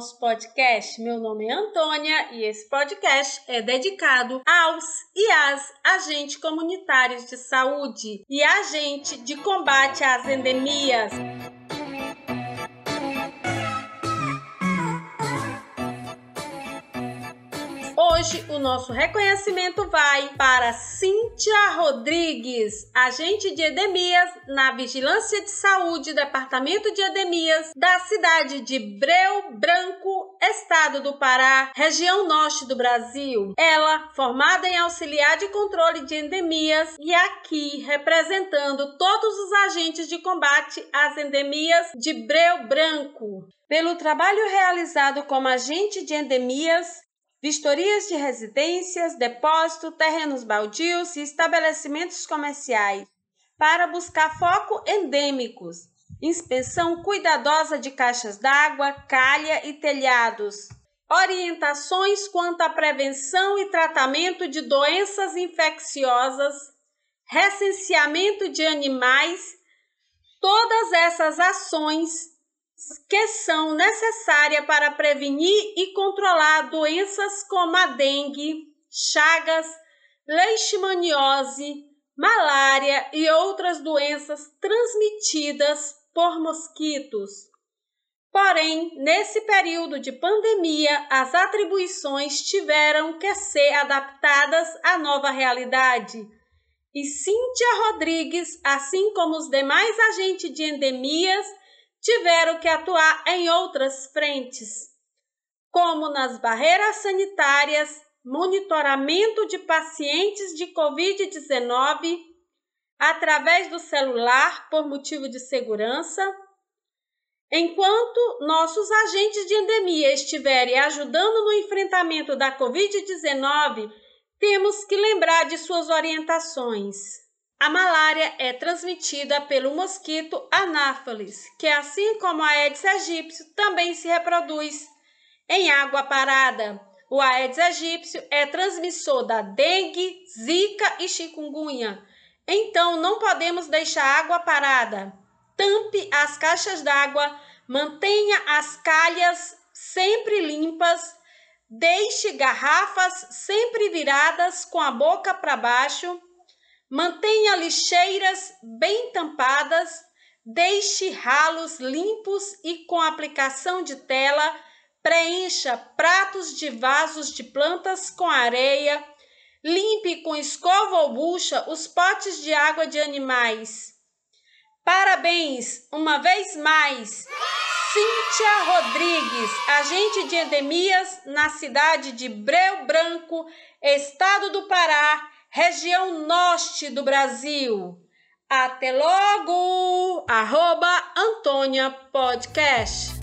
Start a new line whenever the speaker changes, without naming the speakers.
nosso podcast. Meu nome é Antônia e esse podcast é dedicado aos e às agentes comunitários de saúde e agente de combate às endemias. Hoje o nosso reconhecimento vai para Cíntia Rodrigues, agente de endemias na Vigilância de Saúde, Departamento de Endemias da cidade de Breu Branco, estado do Pará, região norte do Brasil. Ela, formada em auxiliar de controle de endemias e aqui representando todos os agentes de combate às endemias de Breu Branco. Pelo trabalho realizado como agente de endemias, vistorias de residências, depósito, terrenos baldios e estabelecimentos comerciais, para buscar foco endêmicos, inspeção cuidadosa de caixas d'água, calha e telhados, orientações quanto à prevenção e tratamento de doenças infecciosas, recenseamento de animais, todas essas ações que são necessárias para prevenir e controlar doenças como a dengue, chagas, leishmaniose, malária e outras doenças transmitidas por mosquitos. Porém, nesse período de pandemia, as atribuições tiveram que ser adaptadas à nova realidade. E Cíntia Rodrigues, assim como os demais agentes de endemias, tiveram que atuar em outras frentes, como nas barreiras sanitárias, monitoramento de pacientes de Covid-19 através do celular por motivo de segurança. Enquanto nossos agentes de endemia estiverem ajudando no enfrentamento da Covid-19, temos que lembrar de suas orientações. A malária é transmitida pelo mosquito Anopheles, que assim como a Aedes aegypti também se reproduz em água parada. O Aedes aegypti é transmissor da dengue, zika e chikungunya. Então não podemos deixar água parada. Tampe as caixas d'água, mantenha as calhas sempre limpas, deixe garrafas sempre viradas com a boca para baixo Mantenha lixeiras bem tampadas, deixe ralos limpos e com aplicação de tela, preencha pratos de vasos de plantas com areia, limpe com escova ou bucha os potes de água de animais. Parabéns uma vez mais, Cíntia Rodrigues, agente de endemias na cidade de Breu Branco, estado do Pará região norte do Brasil. Até logo! Arroba Antônia Podcast.